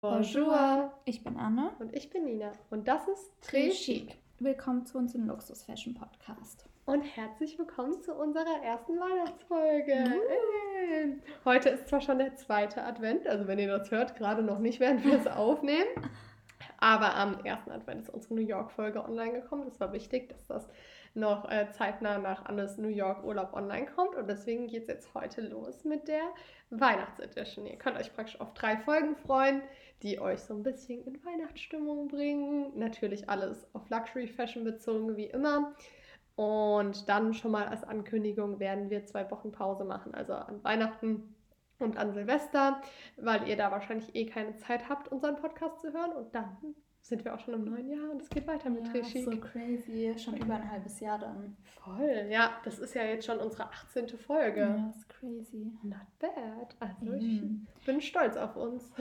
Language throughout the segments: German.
Bonjour. Ich bin Anne. Und ich bin Nina. Und das ist Très Chic. Willkommen zu unserem Luxus Fashion Podcast. Und herzlich willkommen zu unserer ersten Weihnachtsfolge. Mhm. Heute ist zwar schon der zweite Advent, also wenn ihr das hört, gerade noch nicht, während wir es aufnehmen. Aber am ersten Advent ist unsere New York-Folge online gekommen. Das war wichtig, dass das noch äh, zeitnah nach Annes New York Urlaub online kommt. Und deswegen geht es jetzt heute los mit der Weihnachtsedition. Ihr könnt euch praktisch auf drei Folgen freuen, die euch so ein bisschen in Weihnachtsstimmung bringen. Natürlich alles auf Luxury Fashion bezogen, wie immer. Und dann schon mal als Ankündigung werden wir zwei Wochen Pause machen, also an Weihnachten und an Silvester, weil ihr da wahrscheinlich eh keine Zeit habt, unseren Podcast zu hören. Und dann sind wir auch schon im neuen Jahr und es geht weiter mit ja, Regie. so crazy. Schon über ein halbes Jahr dann. Voll, ja. Das ist ja jetzt schon unsere 18. Folge. Ja, ist crazy. Not bad. Also mhm. ich bin stolz auf uns.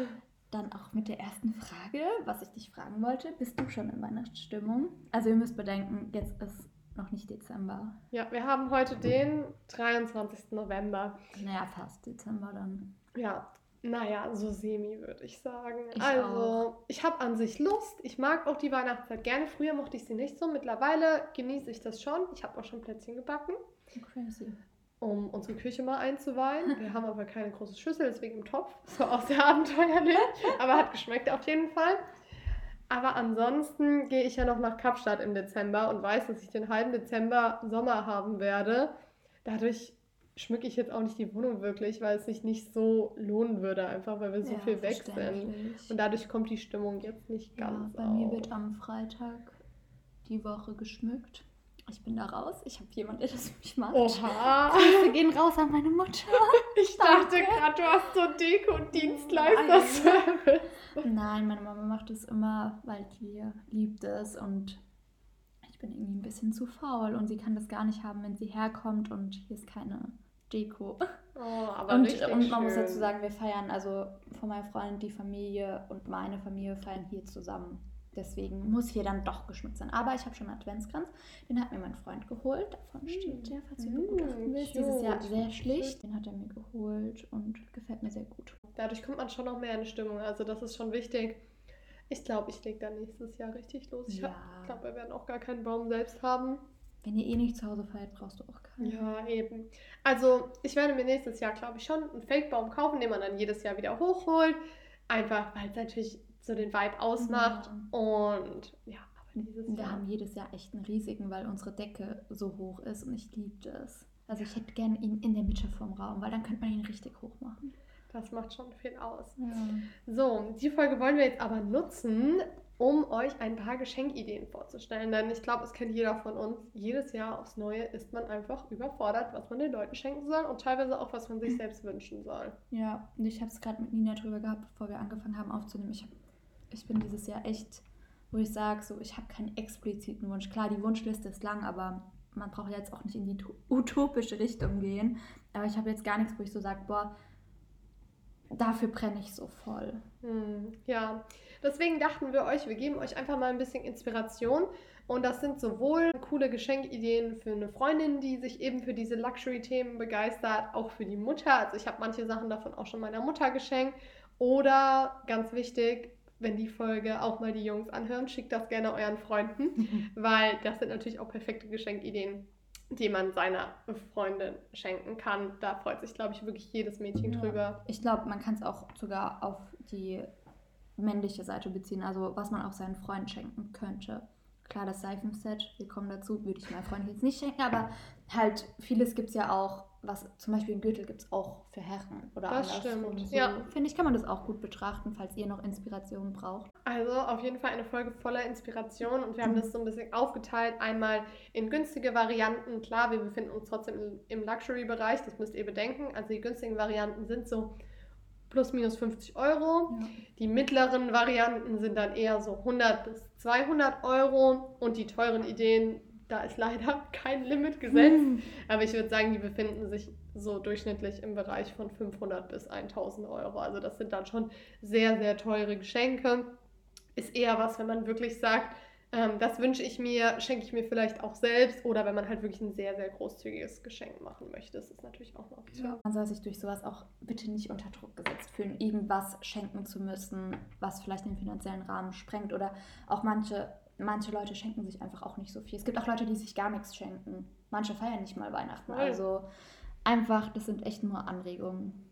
Dann auch mit der ersten Frage, was ich dich fragen wollte. Bist du schon in Weihnachtsstimmung? Also ihr müsst bedenken, jetzt ist noch nicht Dezember. Ja, wir haben heute den 23. November. Naja, fast Dezember dann. Ja, naja, so semi würde ich sagen. Ich also, auch. ich habe an sich Lust. Ich mag auch die Weihnachtszeit gerne. Früher mochte ich sie nicht so. Mittlerweile genieße ich das schon. Ich habe auch schon Plätzchen gebacken. Crazy. Um unsere Küche mal einzuweihen. Wir haben aber keine große Schüssel, deswegen im Topf. So auch sehr abenteuerlich. aber hat geschmeckt auf jeden Fall. Aber ansonsten gehe ich ja noch nach Kapstadt im Dezember und weiß, dass ich den halben Dezember Sommer haben werde. Dadurch schmücke ich jetzt auch nicht die Wohnung wirklich, weil es sich nicht so lohnen würde, einfach weil wir so ja, viel weg sind. Und dadurch kommt die Stimmung jetzt nicht ganz. Ja, bei auf. mir wird am Freitag die Woche geschmückt. Ich bin da raus. Ich habe jemanden, der das für mich macht. Oha. Grüße gehen raus an meine Mutter. Ich dachte gerade, du hast so Deko- und Dienstleister-Service. Nein, meine Mama macht es immer, weil die liebt es und ich bin irgendwie ein bisschen zu faul und sie kann das gar nicht haben, wenn sie herkommt und hier ist keine Deko. Oh, aber und, richtig und man schön. muss dazu sagen, wir feiern, also von meinem Freund die Familie und meine Familie feiern hier zusammen. Deswegen muss hier dann doch geschmückt sein. Aber ich habe schon einen Adventskranz. Den hat mir mein Freund geholt. Davon steht der, falls du ihn begutachten willst. Dieses Jahr sehr schlicht. Den hat er mir geholt und gefällt mir sehr gut. Dadurch kommt man schon noch mehr in Stimmung. Also das ist schon wichtig. Ich glaube, ich lege da nächstes Jahr richtig los. Ich Ja. glaube, wir werden auch gar keinen Baum selbst haben. Wenn ihr eh nicht zu Hause feiert, brauchst du auch keinen. Ja, eben. Also ich werde mir nächstes Jahr, glaube ich, schon einen Fake-Baum kaufen, den man dann jedes Jahr wieder hochholt. Einfach, weil es natürlich so den Vibe ausmacht. Und ja, aber dieses Wir Jahr. haben jedes Jahr echt einen riesigen, weil unsere Decke so hoch ist und ich liebe das. Also ich hätte gerne ihn in der Mitte vom Raum, weil dann könnte man ihn richtig hoch machen. Das macht schon viel aus. Ja. So, die Folge wollen wir jetzt aber nutzen, um euch ein paar Geschenkideen vorzustellen. Denn ich glaube, es kennt jeder von uns. Jedes Jahr aufs Neue ist man einfach überfordert, was man den Leuten schenken soll und teilweise auch, was man sich selbst wünschen soll. Ja, und ich habe es gerade mit Nina drüber gehabt, bevor wir angefangen haben aufzunehmen. Ich, hab, ich bin dieses Jahr echt, wo ich sage, so, ich habe keinen expliziten Wunsch. Klar, die Wunschliste ist lang, aber man braucht jetzt auch nicht in die utopische Richtung gehen. Aber ich habe jetzt gar nichts, wo ich so sage, boah, dafür brenne ich so voll. Hm, ja, deswegen dachten wir euch, wir geben euch einfach mal ein bisschen Inspiration. Und das sind sowohl coole Geschenkideen für eine Freundin, die sich eben für diese Luxury-Themen begeistert, auch für die Mutter. Also ich habe manche Sachen davon auch schon meiner Mutter geschenkt. Oder ganz wichtig, wenn die Folge auch mal die Jungs anhören, schickt das gerne euren Freunden, weil das sind natürlich auch perfekte Geschenkideen, die man seiner Freundin schenken kann. Da freut sich, glaube ich, wirklich jedes Mädchen Ja. drüber. Ich glaube, man kann es auch sogar auf die männliche Seite beziehen, also was man auch seinen Freunden schenken könnte. Klar, das Seifenset, wir kommen dazu, würde ich meinem Freund jetzt nicht schenken, aber halt vieles gibt es ja auch, was zum Beispiel ein Gürtel gibt es auch für Herren oder Das andersrum. stimmt, So, ja. Finde ich, kann man das auch gut betrachten, falls ihr noch Inspiration braucht. Also auf jeden Fall eine Folge voller Inspiration und wir haben das so ein bisschen aufgeteilt. Einmal in günstige Varianten. Klar, wir befinden uns trotzdem im- im Luxury-Bereich, das müsst ihr bedenken. Also die günstigen Varianten sind so plus minus 50 Euro. Ja. Die mittleren Varianten sind dann eher so 100 bis 200 Euro und die teuren Ideen, da ist leider kein Limit gesetzt. Hm. Aber ich würde sagen, die befinden sich so durchschnittlich im Bereich von 500 bis 1000 Euro. Also das sind dann schon sehr, sehr teure Geschenke. Ist eher was, wenn man wirklich sagt, Ähm, das wünsche ich mir, schenke ich mir vielleicht auch selbst oder wenn man halt wirklich ein sehr, sehr großzügiges Geschenk machen möchte. Das ist natürlich auch eine Option. Ja. Man soll sich durch sowas auch bitte nicht unter Druck gesetzt fühlen, irgendwas schenken zu müssen, was vielleicht den finanziellen Rahmen sprengt oder auch manche manche Leute schenken sich einfach auch nicht so viel. Es gibt auch Leute, die sich gar nichts schenken. Manche feiern nicht mal Weihnachten. Also einfach, das sind echt nur Anregungen.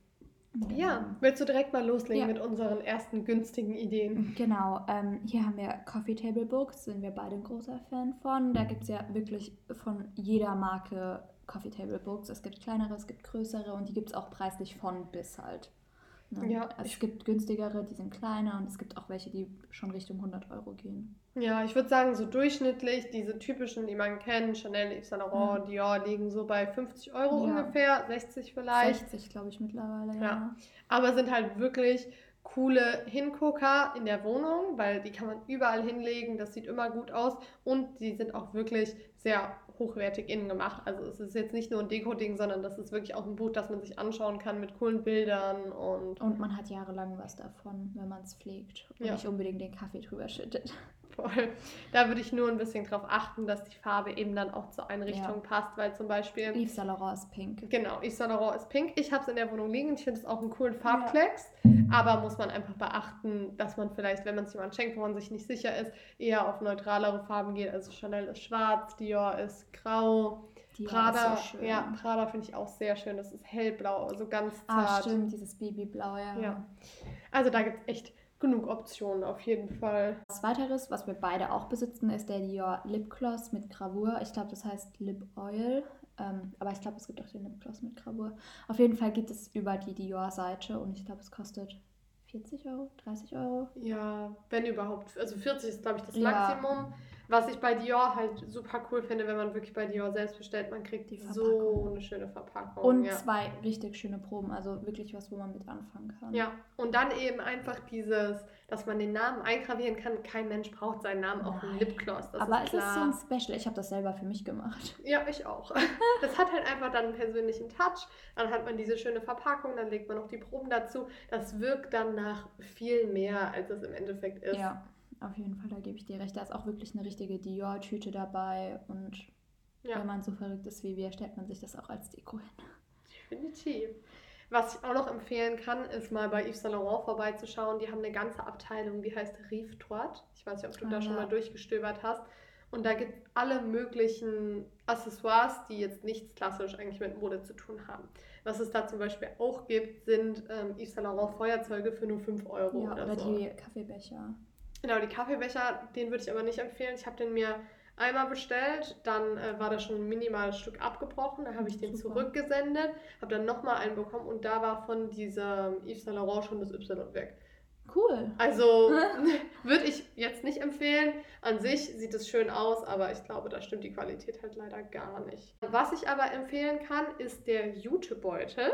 Ja, willst du direkt mal loslegen ja. mit unseren ersten günstigen Ideen? Genau, ähm, hier haben wir Coffee Table Books, sind wir beide ein großer Fan von. Da gibt es ja wirklich von jeder Marke Coffee Table Books. Es gibt kleinere, es gibt größere und die gibt es auch preislich von bis halt. Ne? Ja, es gibt günstigere, die sind kleiner und es gibt auch welche, die schon Richtung 100 Euro gehen. Ja, ich würde sagen, so durchschnittlich, diese typischen, die man kennt, Chanel, Yves Saint Laurent, mhm. Dior, liegen so bei 50 Euro ja. ungefähr, 60 vielleicht. 60, glaube ich, mittlerweile, ja. ja. Aber sind halt wirklich coole Hingucker in der Wohnung, weil die kann man überall hinlegen, das sieht immer gut aus und die sind auch wirklich sehr hochwertig innen gemacht. Also es ist jetzt nicht nur ein Deko-Ding, sondern das ist wirklich auch ein Buch, das man sich anschauen kann mit coolen Bildern und... Und man hat jahrelang was davon, wenn man es pflegt und ja. nicht unbedingt den Kaffee drüber schüttet. Voll. Da würde ich nur ein bisschen drauf achten, dass die Farbe eben dann auch zur Einrichtung ja. passt, weil zum Beispiel. Yves Saint Laurent ist pink. Genau, Yves Saint Laurent ist pink. Ich habe es in der Wohnung liegen. Ich finde es auch einen coolen Farbklecks. Ja. Aber muss man einfach beachten, dass man vielleicht, wenn man es jemandem schenkt, wo man sich nicht sicher ist, eher auf neutralere Farben geht. Also Chanel ist schwarz, Dior ist grau. Dior Prada, so ja, Prada finde ich auch sehr schön. Das ist hellblau, also ganz ah, zart. Ah, stimmt, dieses Babyblau, ja. ja. Also da gibt es echt genug Optionen auf jeden Fall. Was weiteres, was wir beide auch besitzen, ist der Dior Lipgloss mit Gravur. Ich glaube, das heißt Lip Oil. Ähm, aber ich glaube, es gibt auch den Lipgloss mit Gravur. Auf jeden Fall geht es über die Dior-Seite und ich glaube, es kostet 40 Euro, 30 Euro. Ja, wenn überhaupt. Also 40 ist, glaube ich, das Maximum. Ja. Was ich bei Dior halt super cool finde, wenn man wirklich bei Dior selbst bestellt, man kriegt die so eine schöne Verpackung. Und ja. zwei richtig schöne Proben, also wirklich was, wo man mit anfangen kann. Ja, und dann eben einfach dieses, dass man den Namen eingravieren kann. Kein Mensch braucht seinen Namen auf einem Lipgloss. Das Aber ist es ist so ein Special. Ich habe das selber für mich gemacht. Ja, ich auch. das hat halt einfach dann einen persönlichen Touch. Dann hat man diese schöne Verpackung, dann legt man noch die Proben dazu. Das wirkt dann nach viel mehr, als es im Endeffekt ist. Ja. Auf jeden Fall, da gebe ich dir recht. Da ist auch wirklich eine richtige Dior-Tüte dabei und ja. wenn man so verrückt ist wie wir, stellt man sich das auch als Deko hin. Definitiv. Was ich auch noch empfehlen kann, ist mal bei Yves Saint Laurent vorbeizuschauen. Die haben eine ganze Abteilung, die heißt Rive Toit. Ich weiß nicht, ob du ah, da schon mal durchgestöbert hast. Und da gibt es alle möglichen Accessoires, die jetzt nichts klassisch eigentlich mit Mode zu tun haben. Was es da zum Beispiel auch gibt, sind ähm, Yves Saint Laurent Feuerzeuge für nur 5 Euro. Ja, oder, oder so. die Kaffeebecher. Genau, die Kaffeebecher, den würde ich aber nicht empfehlen. Ich habe den mir einmal bestellt, dann äh, war da schon ein minimales Stück abgebrochen, da habe ich den Super. zurückgesendet, habe dann nochmal einen bekommen und da war von diesem Yves Saint Laurent schon das Y weg. Cool. Also würde ich jetzt nicht empfehlen. An sich sieht es schön aus, aber ich glaube, da stimmt die Qualität halt leider gar nicht. Was ich aber empfehlen kann, ist der Jutebeutel.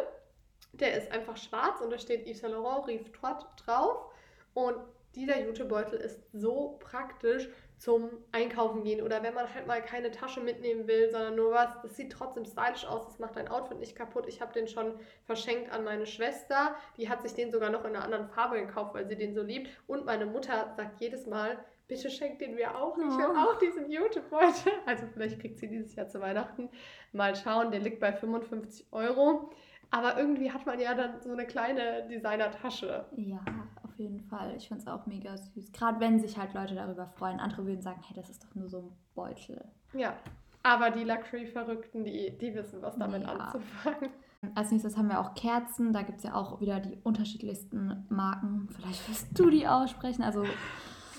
Der ist einfach schwarz und da steht Yves Saint Laurent Rive Toit drauf. Und dieser Jutebeutel ist so praktisch zum Einkaufen gehen oder wenn man halt mal keine Tasche mitnehmen will, sondern nur was. Das sieht trotzdem stylisch aus, das macht dein Outfit nicht kaputt. Ich habe den schon verschenkt an meine Schwester. Die hat sich den sogar noch in einer anderen Farbe gekauft, weil sie den so liebt. Und meine Mutter sagt jedes Mal, bitte schenkt den mir auch. Ich will oh. auch diesen Jutebeutel. Also vielleicht kriegt sie dieses Jahr zu Weihnachten. Mal schauen, der liegt bei 55 Euro. Aber irgendwie hat man ja dann so eine kleine Designer-Tasche. Ja, jeden Fall. Ich finde es auch mega süß. Gerade wenn sich halt Leute darüber freuen. Andere würden sagen, hey, das ist doch nur so ein Beutel. Ja, aber die Luxury-Verrückten, die, die wissen, was damit ja. anzufangen. Als nächstes haben wir auch Kerzen. Da gibt es ja auch wieder die unterschiedlichsten Marken. Vielleicht wirst du die aussprechen. Also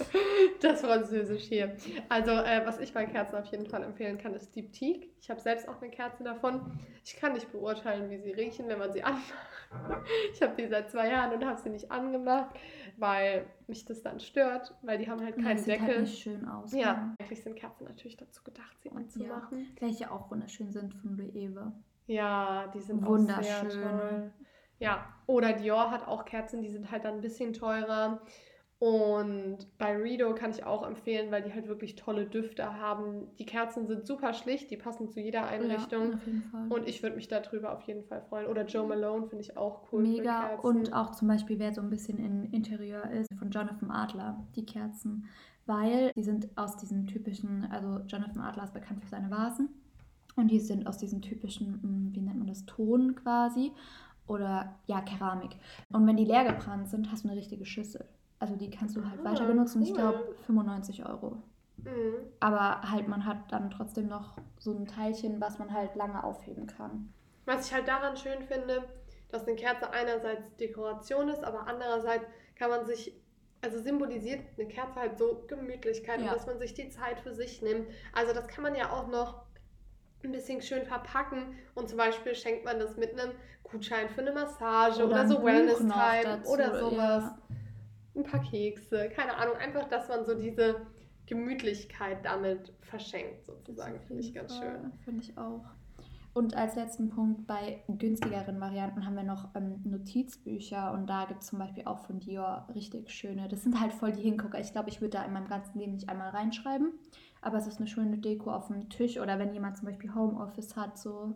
Das Französisch hier. Also, äh, was ich bei Kerzen auf jeden Fall empfehlen kann, ist Diptyque. Ich habe selbst auch eine Kerze davon. Ich kann nicht beurteilen, wie sie riechen, wenn man sie anmacht. Ich habe die seit zwei Jahren und habe sie nicht angemacht, weil mich das dann stört, weil die haben halt keinen Deckel. Sieht halt nicht schön aus. Ja, ja, eigentlich sind Kerzen natürlich dazu gedacht, sie anzumachen. Ja, welche auch wunderschön sind von Loewe. Ja, die sind wunderschön. Auch sehr toll. Ja, oder Dior hat auch Kerzen, die sind halt dann ein bisschen teurer. Und bei Rido kann ich auch empfehlen, weil die halt wirklich tolle Düfte haben. Die Kerzen sind super schlicht, die passen zu jeder Einrichtung. Ja, auf jeden Fall. Und ich würde mich darüber auf jeden Fall freuen. Oder Joe Malone finde ich auch cool. Mega. Und auch zum Beispiel, wer so ein bisschen in Interieur ist, von Jonathan Adler, die Kerzen. weil die sind aus diesen typischen, also Jonathan Adler ist bekannt für seine Vasen und die sind aus diesen typischen, mm, wie nennt man das, Ton quasi oder ja, Keramik. Und wenn die leer gebrannt sind, hast du eine richtige Schüssel. Also die kannst du halt Ah, weiter benutzen. Ich cool. glaube 95 Euro. Mhm. Aber halt, man hat dann trotzdem noch so ein Teilchen, was man halt lange aufheben kann. Was ich halt daran schön finde, dass eine Kerze einerseits Dekoration ist, aber andererseits kann man sich, also symbolisiert eine Kerze halt so Gemütlichkeit und Ja. dass man sich die Zeit für sich nimmt. Also das kann man ja auch noch ein bisschen schön verpacken und zum Beispiel schenkt man das mit einem Gutschein für eine Massage oder, ein so Buch Wellness noch Time dazu, oder sowas. ja. Ein paar Kekse, keine Ahnung, einfach, dass man so diese Gemütlichkeit damit verschenkt sozusagen. Finde ich ganz schön. Finde ich auch. Und als letzten Punkt bei günstigeren Varianten haben wir noch ähm, Notizbücher und da gibt es zum Beispiel auch von Dior richtig schöne. Das sind halt voll die Hingucker. Ich glaube, ich würde da in meinem ganzen Leben nicht einmal reinschreiben, aber es ist eine schöne Deko auf dem Tisch oder wenn jemand zum Beispiel Homeoffice hat, so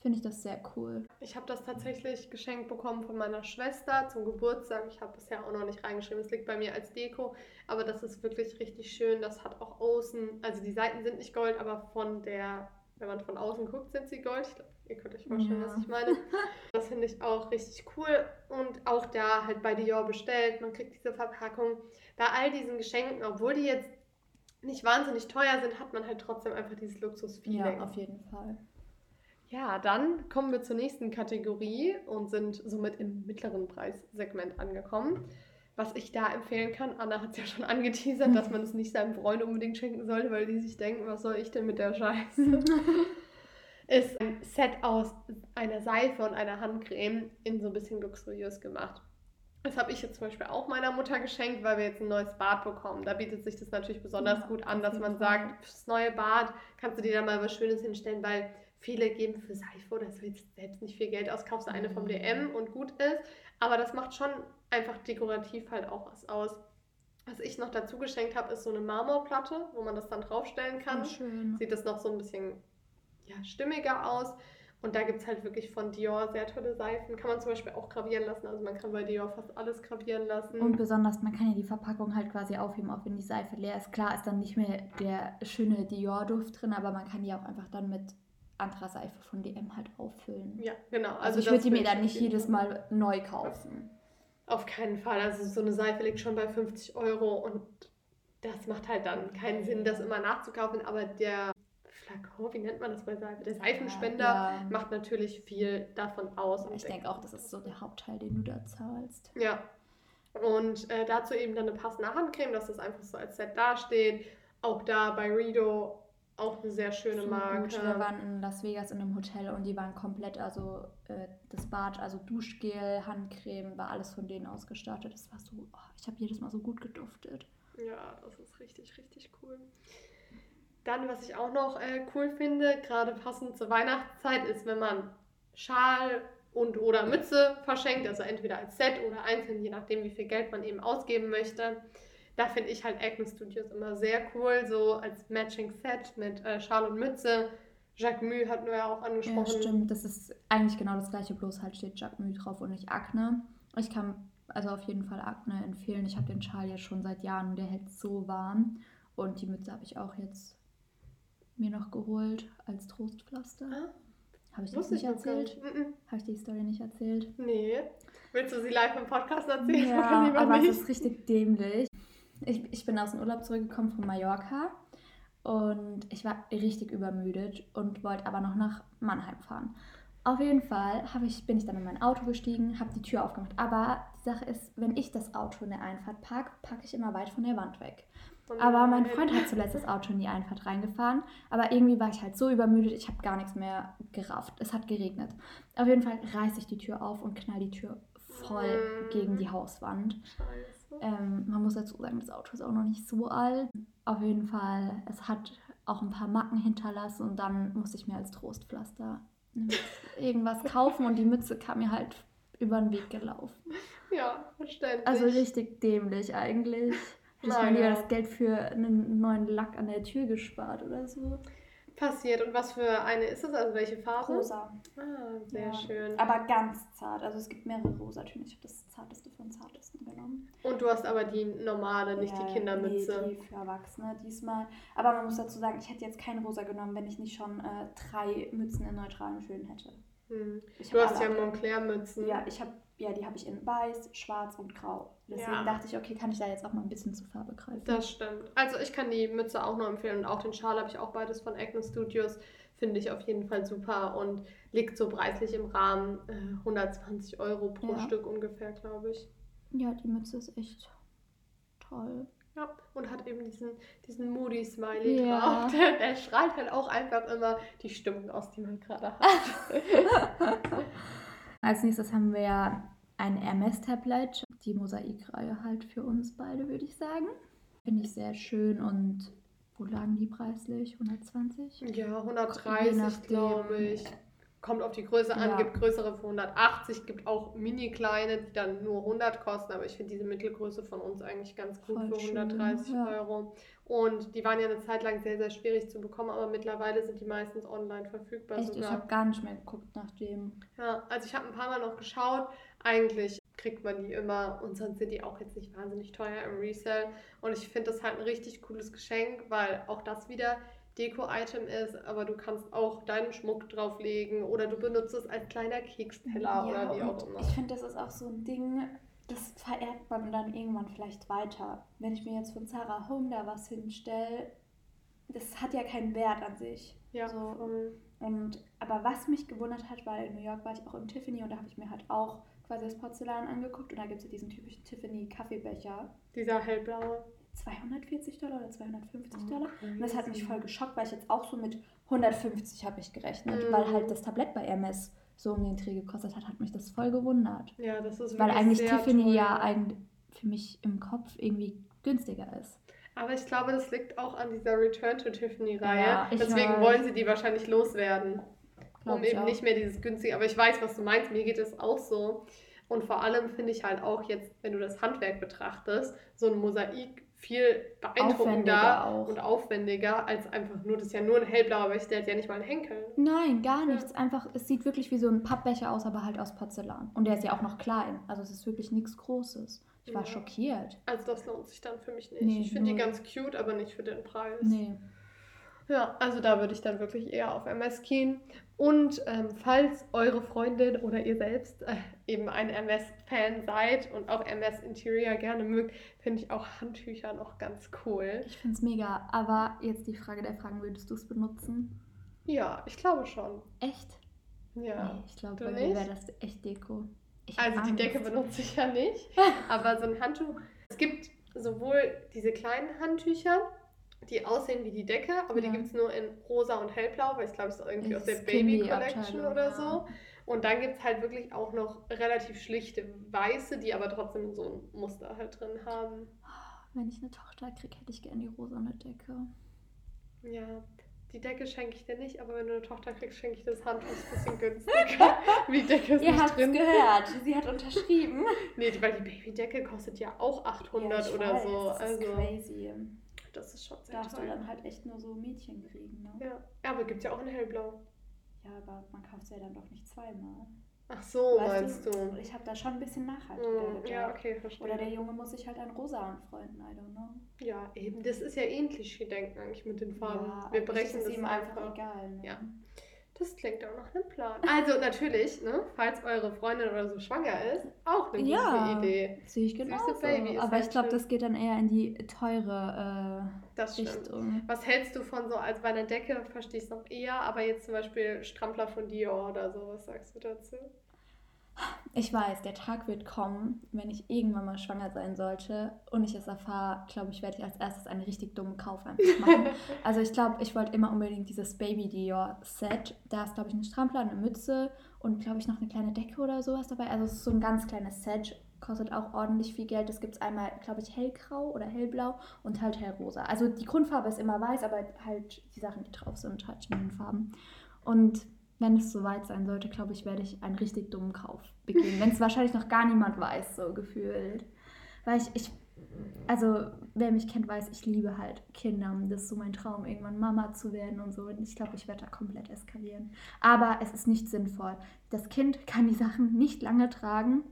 finde ich das sehr cool. Ich habe das tatsächlich geschenkt bekommen von meiner Schwester zum Geburtstag. Ich habe bisher auch noch nicht reingeschrieben. Es liegt bei mir als Deko, aber das ist wirklich richtig schön. Das hat auch außen, also die Seiten sind nicht Gold, aber von der, wenn man von außen guckt, sind sie Gold. Ich glaube, ihr könnt euch vorstellen, Ja. was ich meine. Das finde ich auch richtig cool und auch da halt bei Dior bestellt. Man kriegt diese Verpackung. Bei all diesen Geschenken, obwohl die jetzt nicht wahnsinnig teuer sind, hat man halt trotzdem einfach dieses Luxus-Feeling. Ja, auf jeden Fall. Ja, dann kommen wir zur nächsten Kategorie und sind somit im mittleren Preissegment angekommen. Was ich da empfehlen kann, Anna hat es ja schon angeteasert, dass man es nicht seinem Freund unbedingt schenken sollte, weil die sich denken, was soll ich denn mit der Scheiße? ist ein Set aus einer Seife und einer Handcreme in so ein bisschen luxuriös gemacht. Das habe ich jetzt zum Beispiel auch meiner Mutter geschenkt, weil wir jetzt ein neues Bad bekommen. Da bietet sich das natürlich besonders Ja, gut an, dass man sagt, fürs neue Bad kannst du dir da mal was Schönes hinstellen, weil viele geben für Seife oder so jetzt selbst nicht viel Geld aus, kaufst du eine vom Mhm. DM und gut ist. Aber das macht schon einfach dekorativ halt auch was aus. Was ich noch dazu geschenkt habe, ist so eine Marmorplatte, wo man das dann draufstellen kann Oh, schön. sieht das noch so ein bisschen ja, stimmiger aus. Und da gibt es halt wirklich von Dior sehr tolle Seifen. Kann man zum Beispiel auch gravieren lassen. Also man kann bei Dior fast alles gravieren lassen. Und besonders, man kann ja die Verpackung halt quasi aufheben, auch wenn die Seife leer ist. Klar ist dann nicht mehr der schöne Dior-Duft drin, aber man kann die auch einfach dann mit anderer Seife von DM halt auffüllen. ja, genau. Also, ich das würde die mir dann nicht jedes. Mal neu kaufen. Auf keinen Fall. Also so eine Seife liegt schon bei 50 Euro und das macht halt dann keinen Sinn, das immer nachzukaufen. Aber der Flakon, wie nennt man das bei Seife? Der Seifenspender Ja. macht natürlich viel davon aus. und Ich denke auch, das ist so der Hauptteil, den du da zahlst. Ja. Und äh, dazu eben dann eine passende Handcreme, dass das einfach so als Set dasteht. Auch da bei Rido auch eine sehr schöne Marke. Wir waren in Las Vegas in einem Hotel und die waren komplett, also äh, das Bad, also Duschgel, Handcreme, war alles von denen ausgestattet. Das war so, oh, ich habe jedes Mal so gut geduftet. Ja, das ist richtig, richtig cool. Dann, was ich auch noch äh, cool finde, gerade passend zur Weihnachtszeit, ist, wenn man Schal und oder Mütze verschenkt, also entweder als Set oder einzeln, je nachdem, wie viel Geld man eben ausgeben möchte. Da finde ich halt Acne Studios immer sehr cool, so als Matching Set mit äh, Schal und Mütze. Jacques Mue hatten wir ja auch Ja, angesprochen. stimmt. Das ist eigentlich genau das gleiche, bloß halt steht Jacques Mue drauf und nicht Akne. Ich kann also auf jeden Fall Akne empfehlen. Ich habe den Schal jetzt schon seit Jahren und der hält so warm. Und die Mütze habe ich auch jetzt mir noch geholt als Trostpflaster. Ah, Habe ich das nicht erzählt? Mhm. Habe ich die Story nicht erzählt? Nee. Willst du sie live im Podcast erzählen Ja, aber nicht? es ist richtig dämlich. Ich, ich bin aus dem Urlaub zurückgekommen von Mallorca und ich war richtig übermüdet und wollte aber noch nach Mannheim fahren. Auf jeden Fall ich, bin ich dann in mein Auto gestiegen, habe die Tür aufgemacht. Aber die Sache ist, wenn ich das Auto in der Einfahrt parke, packe ich immer weit von der Wand weg. Aber mein. Freund hat zuletzt das Auto in die Einfahrt reingefahren. Aber irgendwie war ich halt so übermüdet, ich habe gar nichts mehr gerafft. Es hat geregnet. Auf jeden Fall reiße ich die Tür auf und knall die Tür voll Mm. gegen die Hauswand. Scheiße. Ähm, man muss dazu sagen, das Auto ist auch noch nicht so alt. Auf jeden Fall, es hat auch ein paar Macken hinterlassen und dann musste ich mir als Trostpflaster irgendwas kaufen und die Mütze kam mir halt über den Weg gelaufen. Ja, verständlich. Also richtig dämlich eigentlich. Ich habe Naja. lieber das Geld für einen neuen Lack an der Tür gespart oder so. Passiert. Und was für eine ist es? Also welche Farbe? Rosa. Ah, sehr Ja. schön. Aber ganz zart. Also es gibt mehrere Rosatöne. Ich habe das zarteste von zartesten genommen. Und du hast aber die normale, nicht Ja, die Kindermütze. Nee, die für Erwachsene diesmal. Aber man muss dazu sagen, ich hätte jetzt keine rosa genommen, wenn ich nicht schon äh, drei Mützen in neutralen Tönen hätte. Hm. Du hast ja Montclair-Mützen. Ja, ich habe ja, die habe ich in weiß, schwarz und grau. Deswegen Ja. dachte ich, okay, kann ich da jetzt auch mal ein bisschen zur Farbe greifen. Das stimmt. Also ich kann die Mütze auch nur empfehlen und auch den Schal habe ich auch beides von Acne Studios. Finde ich auf jeden Fall super und liegt so preislich im Rahmen äh, 120 Euro pro Ja. Stück ungefähr, glaube ich. Ja, die Mütze ist echt toll. Ja, und hat eben diesen, diesen Moody-Smiley Ja. drauf. Der, der strahlt halt auch einfach immer die Stimmung aus, die man gerade hat. Als nächstes haben wir ja ein Hermes-Tablet. Die Mosaikreihe halt für uns beide, würde ich sagen. Finde ich sehr schön und wo lagen die preislich? 120? ja, Je 130 nachdem. glaube ich. Kommt auf die Größe an, Ja. gibt größere für 180, gibt auch mini-kleine, die dann nur 100 kosten, aber ich finde diese Mittelgröße von uns eigentlich ganz gut Voll für schön, 130 ja. Euro. Und die waren ja eine Zeit lang sehr, sehr schwierig zu bekommen, aber mittlerweile sind die meistens online verfügbar Echt, ich sogar. habe gar nicht mehr geguckt nach dem. Ja, also ich habe ein paar Mal noch geschaut. Eigentlich kriegt man die immer und sonst sind die auch jetzt nicht wahnsinnig teuer im Resell. Und ich finde das halt ein richtig cooles Geschenk, weil auch das wieder Deko-Item ist, aber du kannst auch deinen Schmuck drauflegen oder du benutzt es als kleiner Keksteller oder wie auch immer. Ich finde, das ist auch so ein Ding, das vererbt man dann irgendwann vielleicht weiter. Wenn ich mir jetzt von Sarah Home da was hinstelle, das hat ja keinen Wert an sich. Ja, so. voll. Und aber was mich gewundert hat, weil in New York war ich auch im Tiffany und da habe ich mir halt auch quasi das Porzellan angeguckt und da gibt es ja diesen typischen Tiffany Kaffeebecher. Dieser hellblaue. 240 Dollar oder 250 Oh, Dollar. Und das hat mich voll geschockt, weil ich jetzt auch so mit 150 habe ich gerechnet, Mhm. weil halt das Tablett bei MS so um den Dreh gekostet hat, hat mich das voll gewundert. Ja, das ist Weil eigentlich Tiffany teuer. ja eigentlich für mich im Kopf irgendwie günstiger ist. Aber ich glaube, das liegt auch an dieser Return to Tiffany-Reihe. Ja, Deswegen weiß. wollen sie die wahrscheinlich loswerden. Glaub um eben auch. nicht mehr dieses günstige. Aber ich weiß, was du meinst. Mir geht es auch so. Und vor allem finde ich halt auch jetzt, wenn du das Handwerk betrachtest, so ein Mosaik viel beeindruckender und aufwendiger als einfach nur, das ist ja nur ein hellblauer Becher, der hat ja nicht mal einen Henkel. Nein, gar nichts. Einfach, es sieht wirklich wie so ein Pappbecher aus, aber halt aus Porzellan. Und der ist ja auch noch klein. Also es ist wirklich nichts Großes. Ich war Ja. schockiert. Also das lohnt sich dann für mich nicht. Nee, ich finde die ganz cute, aber nicht für den Preis. Nee. Ja, also da würde ich dann wirklich eher auf MS gehen. Und ähm, falls eure Freundin oder ihr selbst äh, eben ein MS-Fan seid und auch MS Interior gerne mögt, finde ich auch Handtücher noch ganz cool. Ich finde es mega. Aber jetzt die Frage der Fragen, würdest du es benutzen? Ja, ich glaube schon. Echt? Ja. Nee, ich glaube, bei mir nicht? wäre das echt Deko. Ich Also die Decke benutze ich ja nicht, aber so ein Handtuch. Es gibt sowohl diese kleinen Handtücher, die aussehen wie die Decke, aber die Ja. gibt es nur in rosa und hellblau, weil ich glaube, es ist irgendwie aus der Baby Collection oder ja. so. Und dann gibt es halt wirklich auch noch relativ schlichte weiße, die aber trotzdem so ein Muster halt drin haben. Wenn ich eine Tochter kriege, hätte ich gerne die rosane Decke. Ja, die Decke schenke ich dir nicht, aber wenn du eine Tochter kriegst, schenke ich das Handtuch ist ein bisschen günstiger. die Decke ist Ihr nicht habt es drin. gehört. Sie hat unterschrieben. Nee, weil die Babydecke kostet ja auch 800 ich oder weiß, so. Das also ist crazy. Das ist schon sehr Darfst du teuer. dann halt echt nur so Mädchen kriegen, ne? Ja. ja, aber gibt es ja auch in hellblau. Ja, aber man kauft sie ja dann doch nicht zweimal. Ach so, Weißt meinst du? Ich habe da schon ein bisschen nachhaltiger Hm, gedacht. ja, okay, verstehe. Oder der Junge muss sich halt an rosa anfreunden, I don't know. ja, eben, das ist ja eh ein Klischee-Denken eigentlich mit den Farben. Ja, Wir brechen das es ihm einfach einfach. egal. Ne? Ja. Das klingt auch nach einem Plan. Also natürlich, ne, falls eure Freundin oder so schwanger ist, auch eine gute Ja. Idee. Sehe ich Süße genau. Baby ist Aber halt ich glaube, das geht dann eher in die teure äh. Richtung. Was hältst du von so, als bei einer Decke verstehe ich es noch eher, aber jetzt zum Beispiel Strampler von Dior oder so, was sagst du dazu? Ich weiß, der Tag wird kommen, wenn ich irgendwann mal schwanger sein sollte und ich es erfahre, glaube ich, werde ich als erstes einen richtig dummen Kauf einfach machen. also ich glaube, ich wollte immer unbedingt dieses Baby Dior Set. Da ist, glaube ich, ein Strampler, eine Mütze und, glaube ich, noch eine kleine Decke oder sowas dabei. Also es ist so ein ganz kleines Set, kostet auch ordentlich viel Geld. Das gibt es einmal, glaube ich, hellgrau oder hellblau und halt hellrosa. Also die Grundfarbe ist immer weiß, aber halt die Sachen, die drauf sind, halt in den Farben. Und wenn es soweit sein sollte, glaube ich, werde ich einen richtig dummen Kauf begehen. Wenn es wahrscheinlich noch gar niemand weiß, so gefühlt. Weil ich, ich also wer mich kennt, weiß, ich liebe halt Kinder. Das ist so mein Traum, irgendwann Mama zu werden und so. Und ich glaube, ich werde da komplett eskalieren. Aber es ist nicht sinnvoll. Das Kind kann die Sachen nicht lange tragen.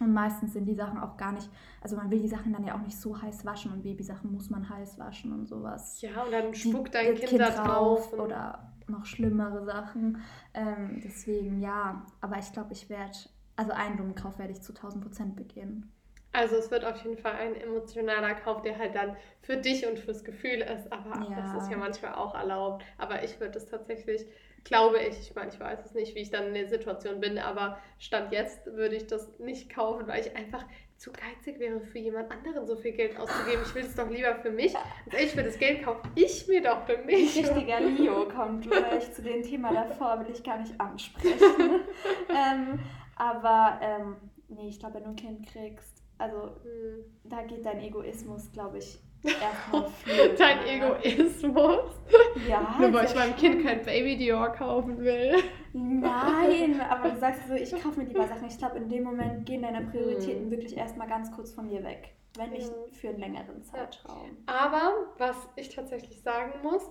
Und meistens sind die Sachen auch gar nicht, also man will die Sachen dann ja auch nicht so heiß waschen und Babysachen muss man heiß waschen und sowas. Ja, und dann spuckt dein kind, kind, da drauf oder noch schlimmere Sachen. Ähm, deswegen ja, aber ich glaube, ich werde, also einen dummen Kauf werde ich zu 1000 Prozent begehen. Also es wird auf jeden Fall ein emotionaler Kauf, der halt dann für dich und fürs Gefühl ist, aber ja. das ist ja manchmal auch erlaubt. Aber ich würde es tatsächlich, glaube ich, ich meine, ich weiß es nicht, wie ich dann in der Situation bin, aber Stand jetzt würde ich das nicht kaufen, weil ich einfach zu geizig wäre, für jemand anderen so viel Geld auszugeben. Ich will es doch lieber für mich. Also ich will das Geld kaufen, ich mir doch für mich. Richtiger Leo kommt gleich zu dem Thema davor, will ich gar nicht ansprechen. ähm, aber ähm, nee, ich glaube, wenn du ein Kind kriegst, also hm. da geht dein Egoismus, glaube ich, erstmal viel. dein Egoismus? Ja. Nur weil ich meinem Kind kein Baby Dior kaufen will. Nein, aber du sagst so, ich kaufe mir lieber Sachen. Ich glaube, in dem Moment gehen deine Prioritäten hm. wirklich erstmal ganz kurz von dir weg. Wenn nicht hm. für einen längeren Zeitraum. Aber was ich tatsächlich sagen muss,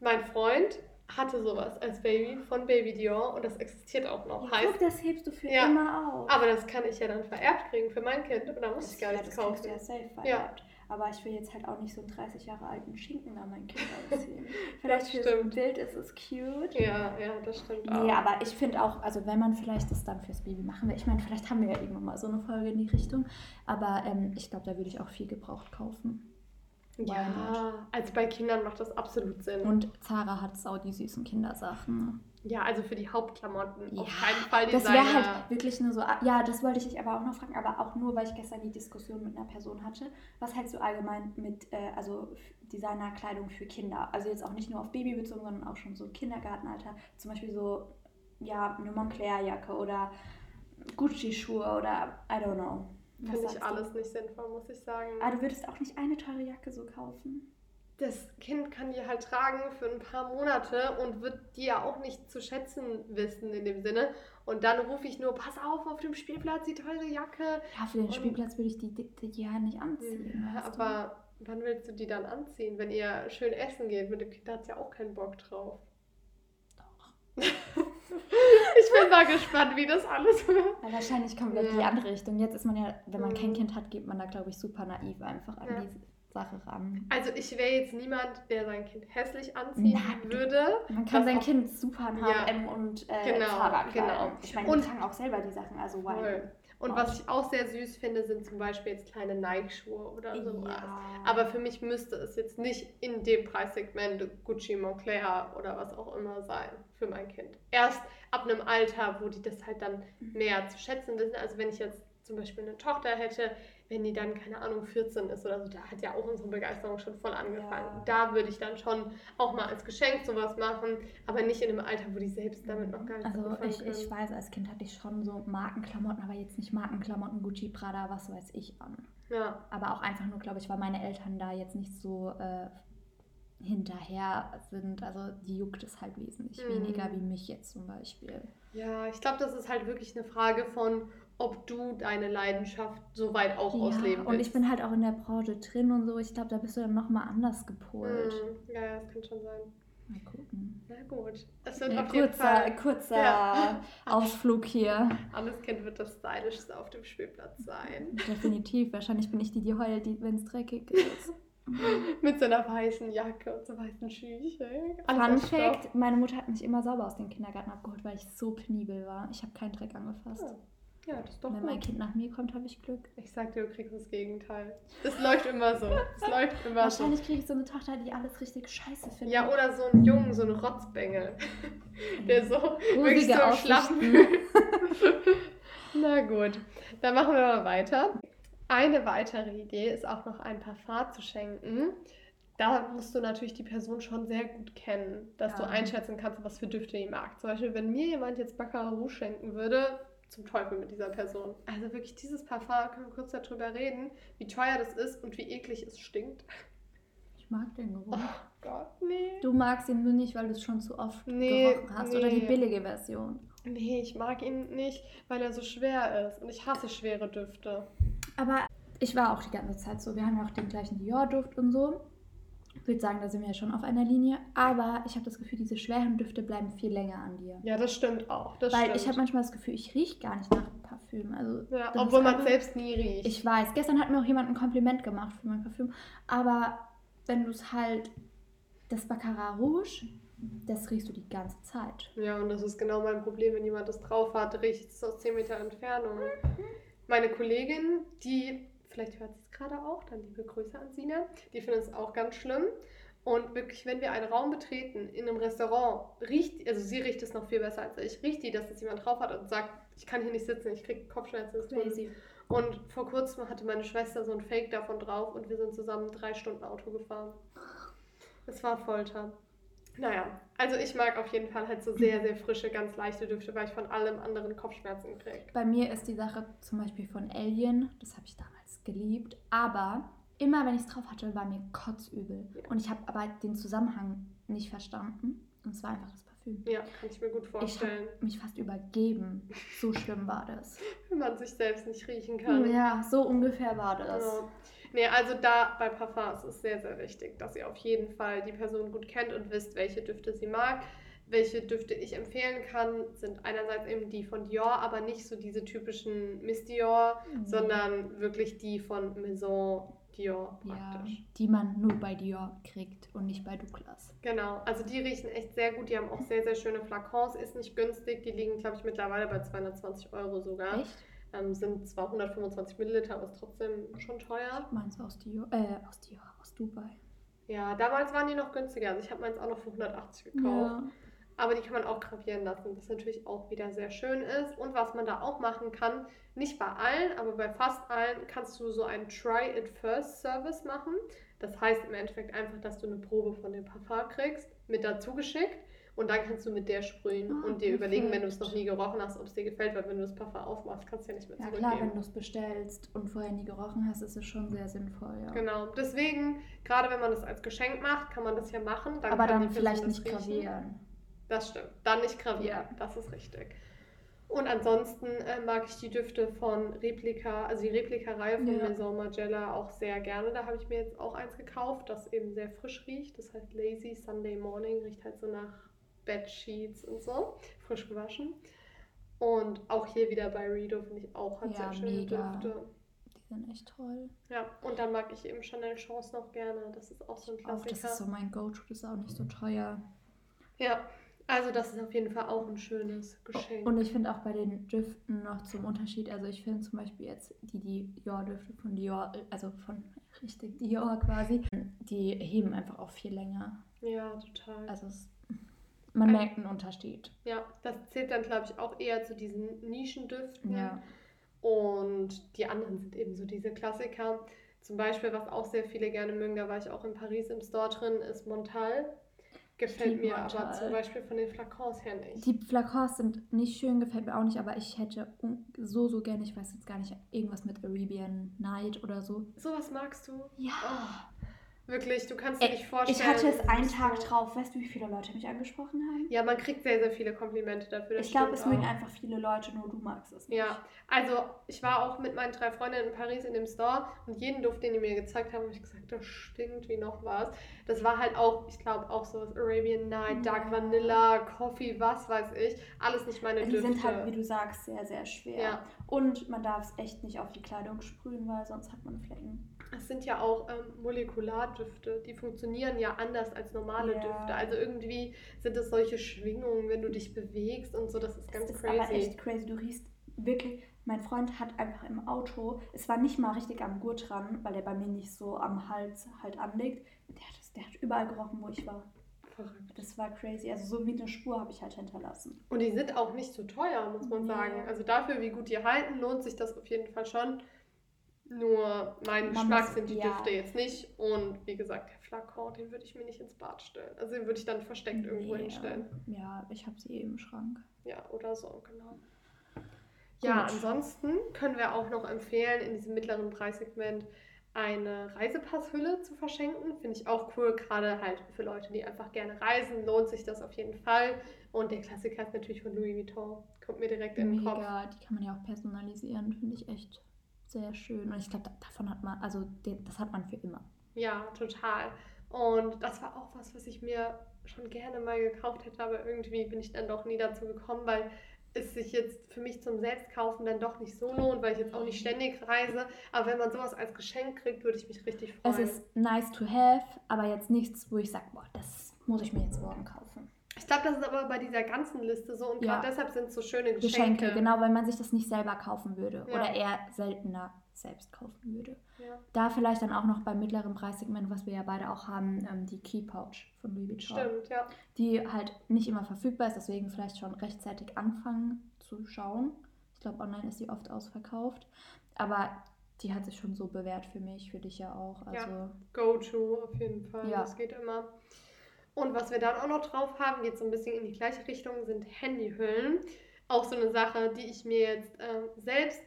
mein Freund hatte sowas als Baby von Baby Dior und das existiert auch noch. Ja, heißt, guck, das hebst du für ja, immer auf. Aber das kann ich ja dann vererbt kriegen für mein Kind und da muss das, ich gar nichts ja, kaufen. Ja, safe vererbt. Ja. Aber ich will jetzt halt auch nicht so einen 30 Jahre alten Schinken an mein Kind anziehen. vielleicht für so ein Bild ist es cute. Ja, ja, das stimmt auch. Nee, aber ich finde auch, also wenn man vielleicht das dann fürs Baby machen will, ich meine, vielleicht haben wir ja irgendwann mal so eine Folge in die Richtung, aber ähm, ich glaube, da würde ich auch viel gebraucht kaufen. Ja, also bei Kindern macht das absolut Sinn. Und Zara hat sau die süßen Kindersachen. Ja, also für die Hauptklamotten ja, auf keinen Fall die Das wäre halt wirklich nur so, ja, das wollte ich dich aber auch noch fragen, aber auch nur, weil ich gestern die Diskussion mit einer Person hatte. Was hältst du allgemein mit, äh, also Designerkleidung für Kinder? Also jetzt auch nicht nur auf Baby bezogen, sondern auch schon so Kindergartenalter. Zum Beispiel so, ja, eine Montclair-Jacke oder Gucci-Schuhe oder I don't know. Finde ich alles du? nicht sinnvoll, muss ich sagen. Aber ah, du würdest auch nicht eine teure Jacke so kaufen? Das Kind kann die halt tragen für ein paar Monate und wird die ja auch nicht zu schätzen wissen in dem Sinne. Und dann rufe ich nur, pass auf, auf dem Spielplatz die teure Jacke. Ja, für den und Spielplatz würde ich die, die, die ja nicht anziehen. Ja, aber du? wann willst du die dann anziehen? Wenn ihr schön essen geht, mit dem Kind hat es ja auch keinen Bock drauf. Doch. ich bin mal gespannt, wie das alles wird. Ja, wahrscheinlich kommt ja. die andere Richtung. Jetzt ist man ja, wenn man kein mhm. Kind hat, geht man da, glaube ich, super naiv einfach an ja. die Sache ran. Also ich wäre jetzt niemand, der sein Kind hässlich anziehen Nein, würde. Man kann sein Kind super in H&M und äh, genau, Zara genau. Ich meine, die tragen auch selber die Sachen, also wow. Und was ich auch sehr süß finde, sind zum Beispiel jetzt kleine Nike-Schuhe oder sowas. Ja. Aber für mich müsste es jetzt nicht in dem Preissegment Gucci, Moncler oder was auch immer sein für mein Kind. Erst ab einem Alter, wo die das halt dann mhm. mehr zu schätzen wissen. Also wenn ich jetzt zum Beispiel eine Tochter hätte, wenn die dann, keine Ahnung, 14 ist oder so, da hat ja auch unsere Begeisterung schon voll angefangen. Ja. Da würde ich dann schon auch mal als Geschenk sowas machen, aber nicht in einem Alter, wo die selbst damit noch gar nicht Also ich, können. ich weiß, als Kind hatte ich schon so Markenklamotten, aber jetzt nicht Markenklamotten, Gucci, Prada, was weiß ich an. Ja. Aber auch einfach nur, glaube ich, weil meine Eltern da jetzt nicht so äh, hinterher sind. Also die juckt es halt wesentlich mhm. weniger wie mich jetzt zum Beispiel. Ja, ich glaube, das ist halt wirklich eine Frage von, ob du deine Leidenschaft so weit auch ja, ausleben willst. Und ich bin halt auch in der Branche drin und so. Ich glaube, da bist du dann nochmal anders gepolt. Mm, ja, das kann schon sein. Mal gucken. Na gut. Es wird ja, auf jeden kurzer, Fall kurzer ja. Ausflug hier. Alles Kind wird das Stylischste auf dem Spielplatz sein. Definitiv. Wahrscheinlich bin ich die, die heult, wenn es dreckig ist. Mit so einer weißen Jacke und so weißen Schüchen. Fun Fact: Meine Mutter hat mich immer sauber aus dem Kindergarten abgeholt, weil ich so penibel war. Ich habe keinen Dreck angefasst. Ja. Ja, das ist doch Wenn gut. mein Kind nach mir kommt, habe ich Glück. Ich sag dir, du kriegst das Gegenteil. Das läuft immer so. Das läuft immer Wahrscheinlich so. kriege ich so eine Tochter, die alles richtig scheiße findet. Ja, oder so einen Jungen, so einen Rotzbengel. Der so wirklich so schlappen Na gut, dann machen wir mal weiter. Eine weitere Idee ist auch noch ein Parfum zu schenken. Da musst du natürlich die Person schon sehr gut kennen, dass ja. du einschätzen kannst, was für Düfte die mag. Zum Beispiel, wenn mir jemand jetzt Baccarat Rouge schenken würde, zum Teufel mit dieser Person. Also wirklich dieses Parfum, können wir kurz darüber reden, wie teuer das ist und wie eklig es stinkt. Ich mag den Geruch. Oh Gott, nee. Du magst ihn nur nicht, weil du es schon zu oft nee, gerochen hast nee. oder die billige Version. Nee, ich mag ihn nicht, weil er so schwer ist und ich hasse schwere Düfte. Aber ich war auch die ganze Zeit so. Wir haben ja auch den gleichen Dior-Duft und so. Ich würde sagen, da sind wir ja schon auf einer Linie. Aber ich habe das Gefühl, diese schweren Düfte bleiben viel länger an dir. Ja, das stimmt auch. Das Weil stimmt. ich habe manchmal das Gefühl, ich rieche gar nicht nach Parfüm. Also, ja, obwohl man einfach- selbst nie riecht. Ich weiß. Gestern hat mir auch jemand ein Kompliment gemacht für mein Parfüm. Aber wenn du es halt, das Baccarat Rouge, das riechst du die ganze Zeit. Ja, und das ist genau mein Problem, wenn jemand das drauf hat, riecht es aus 10 Meter Entfernung. Meine Kollegin, die, vielleicht hört sie es gerade auch, dann liebe Grüße an Sina, die findet es auch ganz schlimm. Und wirklich, wenn wir einen Raum betreten, in einem Restaurant, riecht, also sie riecht es noch viel besser als ich, riecht die, dass das jemand drauf hat und sagt, ich kann hier nicht sitzen, ich kriege Kopfschmerzen. Crazy. Und vor kurzem hatte meine Schwester so ein Fake davon drauf und wir sind zusammen drei Stunden Auto gefahren. Es war Folter. Naja, also ich mag auf jeden Fall halt so sehr, sehr frische, ganz leichte Düfte, weil ich von allem anderen Kopfschmerzen kriege. Bei mir ist die Sache zum Beispiel von Alien, das habe ich damals geliebt, aber immer wenn ich es drauf hatte, war mir kotzübel. Ja. Und ich habe aber den Zusammenhang nicht verstanden. Und es war einfach das Parfüm. Ja, kann ich mir gut Ich vorstellen. mich fast übergeben. So schlimm war das. Wenn man sich selbst nicht riechen kann. Ja, so ungefähr war das. Ja. Nee, also da bei Parfum ist es sehr, sehr wichtig, dass ihr auf jeden Fall die Person gut kennt und wisst, welche Düfte sie mag. Welche Düfte ich empfehlen kann, sind einerseits eben die von Dior, aber nicht so diese typischen Miss Dior, Mhm. sondern wirklich die von Maison Dior Ja, praktisch. die man nur bei Dior kriegt und nicht bei Douglas. Genau, also die riechen echt sehr gut. Die haben auch sehr, sehr schöne Flakons. Ist nicht günstig. Die liegen, glaube ich, mittlerweile bei 220 Euro sogar. Echt? Ähm, sind zwar 125 Milliliter, aber ist trotzdem schon teuer. Meins aus Dior, äh, aus aus Dubai. Ja, damals waren die noch günstiger. Also ich habe meins auch noch für 180 gekauft. Ja. Aber die kann man auch gravieren lassen, was natürlich auch wieder sehr schön ist. Und was man da auch machen kann, nicht bei allen, aber bei fast allen, kannst du so einen Try-it-first-Service machen. Das heißt im Endeffekt einfach, dass du eine Probe von dem Parfum kriegst, mit dazu geschickt. Und dann kannst du mit der sprühen Ah, und dir überlegen, wenn du es perfekt. noch nie gerochen hast, ob es dir gefällt, weil wenn du das Parfum aufmachst, kannst du ja nicht mehr Ja zurückgeben. klar, wenn du es bestellst und vorher nie gerochen hast, ist es schon sehr sinnvoll, ja. Genau, deswegen, gerade wenn man das als Geschenk macht, kann man das ja machen. Dann Aber dann vielleicht nicht riechen. gravieren. Das stimmt. Dann nicht gravieren. Ja. Das ist richtig. Und ansonsten äh, mag ich die Düfte von Replika, also die Replika-Reihe von Ja. Maison Margiela auch sehr gerne. Da habe ich mir jetzt auch eins gekauft, das eben sehr frisch riecht. Das heißt Lazy Sunday Morning, riecht halt so nach Bedsheets und so. Frisch gewaschen. Und auch hier wieder bei Redo finde ich auch hat Ja, sehr schöne mega. Düfte. Die sind echt toll. Ja, und dann mag ich eben Chanel Chance noch gerne. Das ist auch so ein Auch Klassiker. das ist so mein Go-To, das ist auch nicht so teuer. Ja, also das ist auf jeden Fall auch ein schönes Geschenk. Und ich finde auch bei den Düften noch zum Unterschied, also ich finde zum Beispiel jetzt die Dior-Düfte von Dior, also von richtig Dior quasi, die heben einfach auch viel länger. ja, total. Also es, man Ein- merkt einen Unterschied. Ja, das zählt dann, glaube ich, auch eher zu diesen Nischendüften. Ja. Und die anderen sind eben so diese Klassiker. Zum Beispiel, was auch sehr viele gerne mögen, da war ich auch in Paris im Store drin, ist Montal. Gefällt mir aber Montal. zum Beispiel von den Flakons her nicht. Die Flakons sind nicht schön, gefällt mir auch nicht, aber ich hätte so, so gerne, ich weiß jetzt gar nicht, irgendwas mit Arabian Night oder so. Sowas magst du? Ja. Oh, wirklich, du kannst dir nicht vorstellen. Ich hatte es einen Tag drauf. Weißt du, wie viele Leute mich angesprochen haben? Ja, man kriegt sehr, sehr viele Komplimente dafür. das ich glaube, es mögen einfach viele Leute, nur du magst es nicht. Ja, also ich war auch mit meinen drei Freundinnen in Paris in dem Store und jeden Duft, den die mir gezeigt haben, habe ich gesagt, das stinkt wie noch was. Das war halt auch, ich glaube, auch so was Arabian Night, Dark Ja. Vanilla, Coffee, was weiß ich. Alles nicht meine Die Düfte. sind halt, wie du sagst, sehr, sehr schwer. Ja. Und man darf es echt nicht auf die Kleidung sprühen, weil sonst hat man Flecken. Es sind ja auch ähm, Molekulardüfte, die funktionieren ja anders als normale Ja. Düfte. Also irgendwie sind es solche Schwingungen, wenn du dich bewegst und so, das ist ganz das ist crazy. aber echt crazy. Du riechst wirklich. Mein Freund hat einfach im Auto, es war nicht mal richtig am Gurt dran, weil der bei mir nicht so am Hals halt anlegt. Der hat, es- der hat überall gerochen, wo ich war. Verrückt. Das war crazy. Also so wie eine Spur habe ich halt hinterlassen. Und die sind auch nicht so teuer, muss man Nee. sagen. Also dafür, wie gut die halten, lohnt sich das auf jeden Fall schon. Nur mein Man Geschmack muss- sind die ja. Düfte jetzt nicht. Und wie gesagt, der Flakon, den würde ich mir nicht ins Bad stellen. Also den würde ich dann versteckt irgendwo Nee, hinstellen. Ja, ich habe sie im Schrank. Ja, oder so, genau. Ja, Gut. ansonsten können wir auch noch empfehlen, in diesem mittleren Preissegment eine Reisepasshülle zu verschenken. Finde ich auch cool, gerade halt für Leute, die einfach gerne reisen, lohnt sich das auf jeden Fall. Und der Klassiker ist natürlich von Louis Vuitton. Kommt mir direkt in den Kopf. Mega, die kann man ja auch personalisieren, finde ich echt sehr schön. Und ich glaube, davon hat man, also das hat man für immer. Ja, total. Und das war auch was, was ich mir schon gerne mal gekauft hätte, aber irgendwie bin ich dann doch nie dazu gekommen, weil es sich jetzt für mich zum Selbstkaufen dann doch nicht so lohnt, weil ich jetzt auch nicht ständig reise. Aber wenn man sowas als Geschenk kriegt, würde ich mich richtig freuen. Es ist nice to have, aber jetzt nichts, wo ich sage, boah, das muss ich mir jetzt morgen kaufen. Ich glaube, das ist aber bei dieser ganzen Liste so und Ja. gerade deshalb sind es so schöne Geschenke. Geschenke, genau, weil man sich das nicht selber kaufen würde Ja. oder eher seltener selbst kaufen würde. Ja. Da vielleicht dann auch noch beim mittleren Preissegment, was wir ja beide auch haben, ähm, die Key Pouch von Louis Vuitton. Stimmt, ja. Die halt nicht immer verfügbar ist, deswegen vielleicht schon rechtzeitig anfangen zu schauen. Ich glaube, online ist sie oft ausverkauft. Aber die hat sich schon so bewährt für mich, für dich ja auch. Also Go-To auf jeden Fall. Ja. Das geht immer. Und was wir dann auch noch drauf haben, geht so ein bisschen in die gleiche Richtung, sind Handyhüllen. Auch so eine Sache, die ich mir jetzt ähm, selbst,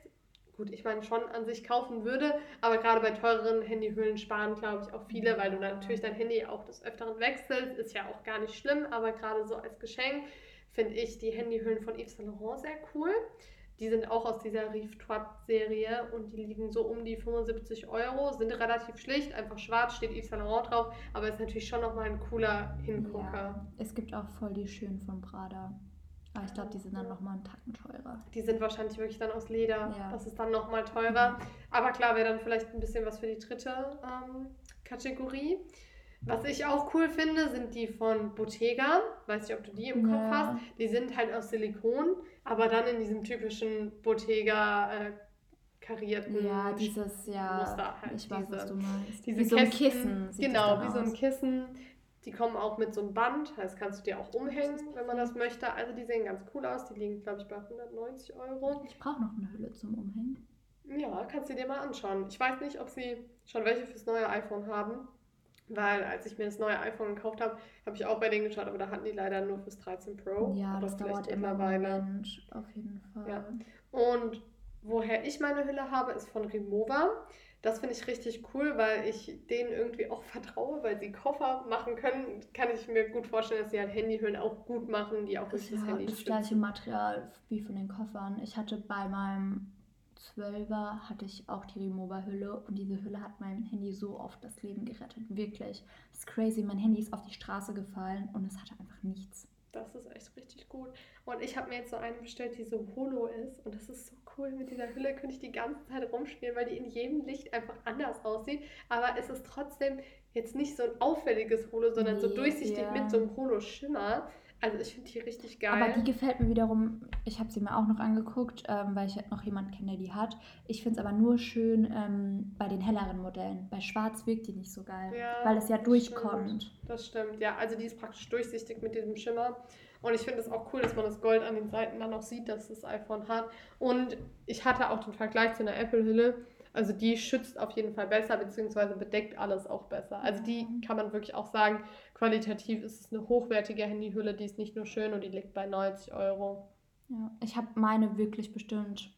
gut, ich meine schon an sich kaufen würde, aber gerade bei teureren Handyhüllen sparen, glaube ich, auch viele, weil du natürlich dein Handy auch des Öfteren wechselst. Ist ja auch gar nicht schlimm, aber gerade so als Geschenk finde ich die Handyhüllen von Yves Saint Laurent sehr cool. Die sind auch aus dieser Rive Toit-Serie und die liegen so um die 75 Euro, sind relativ schlicht, einfach schwarz, steht Yves Saint Laurent drauf, aber ist natürlich schon nochmal ein cooler Hingucker. ja, es gibt auch voll die schönen von Prada. Aber ich glaube, die sind dann nochmal einen Tacken teurer. Die sind wahrscheinlich wirklich dann aus Leder, Ja. das ist dann nochmal teurer. Aber klar, wäre dann vielleicht ein bisschen was für die dritte ähm, Kategorie. Was ich auch cool finde, sind die von Bottega. Weiß nicht, ob du die im Kopf Ja. hast. Die sind halt aus Silikon, aber dann in diesem typischen Bottega äh, karierten Ja, dieses, ja, Muster halt, ich weiß, was diese- du meinst. diese wie so ein Kissen. Genau, wie so ein aus. Kissen. Die kommen auch mit so einem Band, das kannst du dir auch umhängen, wenn man das möchte. Also die sehen ganz cool aus. Die liegen, glaube ich, bei 190 Euro. Ich brauche noch eine Hülle zum Umhängen. Ja, kannst du dir mal anschauen. Ich weiß nicht, ob sie schon welche fürs neue iPhone haben. Weil als ich mir das neue iPhone gekauft habe, habe ich auch bei denen geschaut, aber da hatten die leider nur fürs 13 Pro. ja, aber das dauert immer Moment, auf jeden Fall. Ja. Und woher ich meine Hülle habe, ist von Remova. Das finde ich richtig cool, weil ich denen irgendwie auch vertraue, weil sie Koffer machen können. Kann ich mir gut vorstellen, dass sie halt Handyhüllen auch gut machen, die auch durch ist das ja Handy das gleiche Material wie von den Koffern. Ich hatte bei meinem 12er hatte ich auch die Remova-Hülle und diese Hülle hat meinem Handy so oft das Leben gerettet. Wirklich. Das ist crazy. Mein Handy ist auf die Straße gefallen und es hatte einfach nichts. Das ist echt richtig gut. Und ich habe mir jetzt so eine bestellt, die so holo ist. Und das ist so cool. Mit dieser Hülle könnte ich die ganze Zeit rumspielen, weil die in jedem Licht einfach anders aussieht. Aber es ist trotzdem jetzt nicht so ein auffälliges Holo, sondern so Nee, durchsichtig ja. mit so einem Holo-Schimmer. Also ich finde die richtig geil. Aber die gefällt mir wiederum, ich habe sie mir auch noch angeguckt, ähm, weil ich halt noch jemanden kenne, der die hat. Ich finde es aber nur schön ähm, bei den helleren Modellen. Bei schwarz wirkt die nicht so geil, Ja, weil es ja das durchkommt. Das stimmt, ja. Also die ist praktisch durchsichtig mit diesem Schimmer. Und ich finde es auch cool, dass man das Gold an den Seiten dann auch sieht, dass das iPhone hat. Und ich hatte auch den Vergleich zu einer Apple-Hülle. Also die schützt auf jeden Fall besser, beziehungsweise bedeckt alles auch besser. Also die Mhm. kann man wirklich auch sagen, qualitativ ist es eine hochwertige Handyhülle, die ist nicht nur schön und die liegt bei 90 Euro. Ja, ich habe meine wirklich bestimmt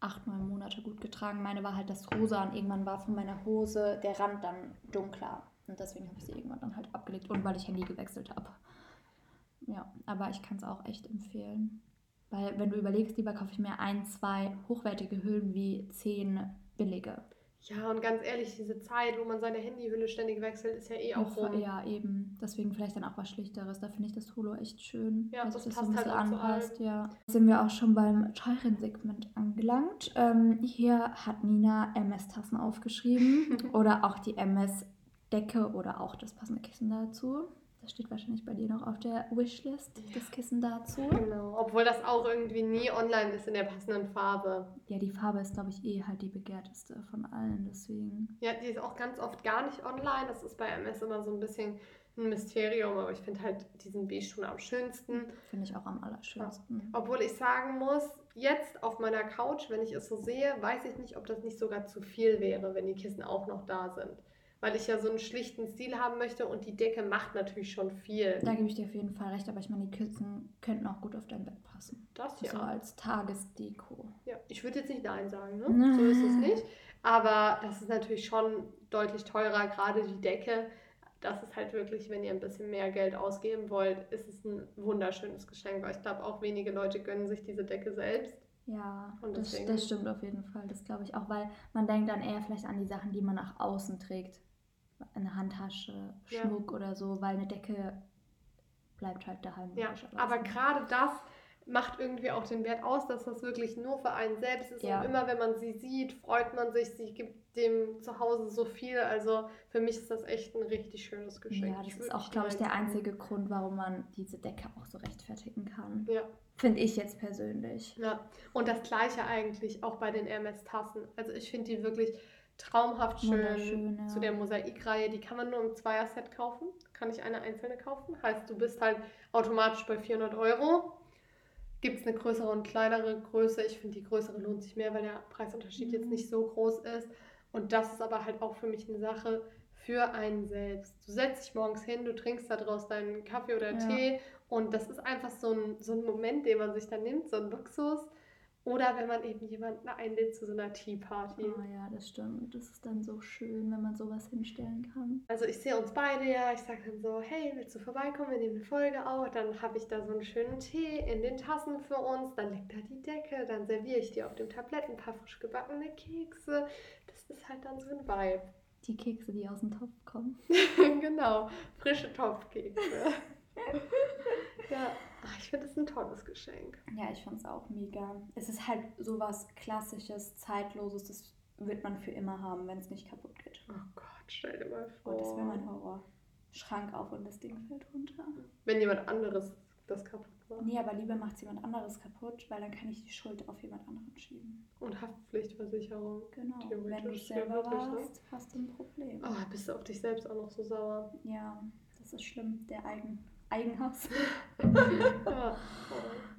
acht, neun Monate gut getragen. Meine war halt das Rosa und irgendwann war von meiner Hose der Rand dann dunkler. Und deswegen habe ich sie irgendwann dann halt abgelegt und weil ich Handy gewechselt habe. Ja, aber ich kann es auch echt empfehlen. Weil, wenn du überlegst, lieber kaufe ich mir ein, zwei hochwertige Hüllen wie zehn billige. Ja, und ganz ehrlich, diese Zeit, wo man seine Handyhülle ständig wechselt, ist ja eh auch rum. Ja, eben. Deswegen vielleicht dann auch was Schlichteres. Da finde ich das Holo echt schön. Ja, weil das sich passt halt auch zu anpasst. Ja. Sind wir auch schon beim teuren Segment angelangt. Ähm, hier hat Nina MS-Tassen aufgeschrieben. oder auch die MS-Decke oder auch das passende Kissen dazu. Das steht wahrscheinlich bei dir noch auf der Wishlist, das Kissen dazu. Genau, obwohl das auch irgendwie nie online ist in der passenden Farbe. Ja, die Farbe ist, glaube ich, eh halt die begehrteste von allen. Deswegen. Ja, die ist auch ganz oft gar nicht online. Das ist bei MS immer so ein bisschen ein Mysterium, aber ich finde halt diesen Beige-Ton am schönsten. Finde ich auch am allerschönsten. Obwohl ich sagen muss, jetzt auf meiner Couch, wenn ich es so sehe, weiß ich nicht, ob das nicht sogar zu viel wäre, wenn die Kissen auch noch da sind. Weil ich ja so einen schlichten Stil haben möchte und die Decke macht natürlich schon viel. Da gebe ich dir auf jeden Fall recht, aber ich meine, die Kissen könnten auch gut auf dein Bett passen. Das So ja. als Tagesdeko. ja. Ich würde jetzt nicht Nein sagen, ne? Nein. So ist es nicht. Aber das ist natürlich schon deutlich teurer, gerade die Decke. Das ist halt wirklich, wenn ihr ein bisschen mehr Geld ausgeben wollt, ist es ein wunderschönes Geschenk, weil ich glaube auch wenige Leute gönnen sich diese Decke selbst. Ja, Und das, das stimmt auf jeden Fall. Das glaube ich auch, weil man denkt dann eher vielleicht an die Sachen, die man nach außen trägt. Eine Handtasche, Ja. Schmuck oder so, weil eine Decke bleibt halt daheim. Ja, aber gerade das macht irgendwie auch den Wert aus, dass das wirklich nur für einen selbst ist. Ja. Und immer wenn man sie sieht, freut man sich, sie gibt dem zu Hause so viel. Also für mich ist das echt ein richtig schönes Geschenk. Ja, das würd ist auch, glaube ich, der einzige Grund, warum man diese Decke auch so rechtfertigen kann. Ja, Finde ich jetzt persönlich. ja. Und das gleiche eigentlich auch bei den Hermes-Tassen. Also ich finde die wirklich traumhaft schön. Ja. Zu der Mosaikreihe, die kann man nur im Zweier-Set kaufen. Kann ich eine einzelne kaufen. Heißt, du bist halt automatisch bei 400 Euro. Gibt es eine größere und kleinere Größe? Ich finde, die größere lohnt sich mehr, weil der Preisunterschied jetzt Mhm. nicht so groß ist. Und das ist aber halt auch für mich eine Sache für einen selbst. Du setzt dich morgens hin, du trinkst da draus deinen Kaffee oder Ja. Tee und das ist einfach so ein, so ein Moment, den man sich dann nimmt, so ein Luxus. Oder wenn man eben jemanden einlädt zu so einer Tea-Party. Oh ja, das stimmt. Das ist dann so schön, wenn man sowas hinstellen kann. Also ich sehe uns beide ja, ich sage dann so, hey, willst du vorbeikommen, wir nehmen eine Folge auf, dann habe ich da so einen schönen Tee in den Tassen für uns, dann liegt da die Decke, dann serviere ich dir auf dem Tablett ein paar frisch gebackene Kekse. Das ist halt dann so ein Vibe. Die Kekse, die aus dem Topf kommen. genau, frische Topfkekse. ja, ach, ich finde das ein tolles Geschenk. Ja, ich finde es auch mega. Es ist halt sowas Klassisches, Zeitloses, das wird man für immer haben, wenn es nicht kaputt geht. Oh Gott, stell dir mal Oh, vor. das wäre mein Horror. Schrank auf und das Ding fällt runter. Wenn jemand anderes das kaputt macht. Nee, aber lieber macht jemand anderes kaputt, weil dann kann ich die Schuld auf jemand anderen schieben. Und Haftpflichtversicherung. Genau. Wenn du selber ne? warst, hast du ein Problem. Oh, bist du auf dich selbst auch noch so sauer. Ja, das ist schlimm. Der Eigen Eigenhass. Ja.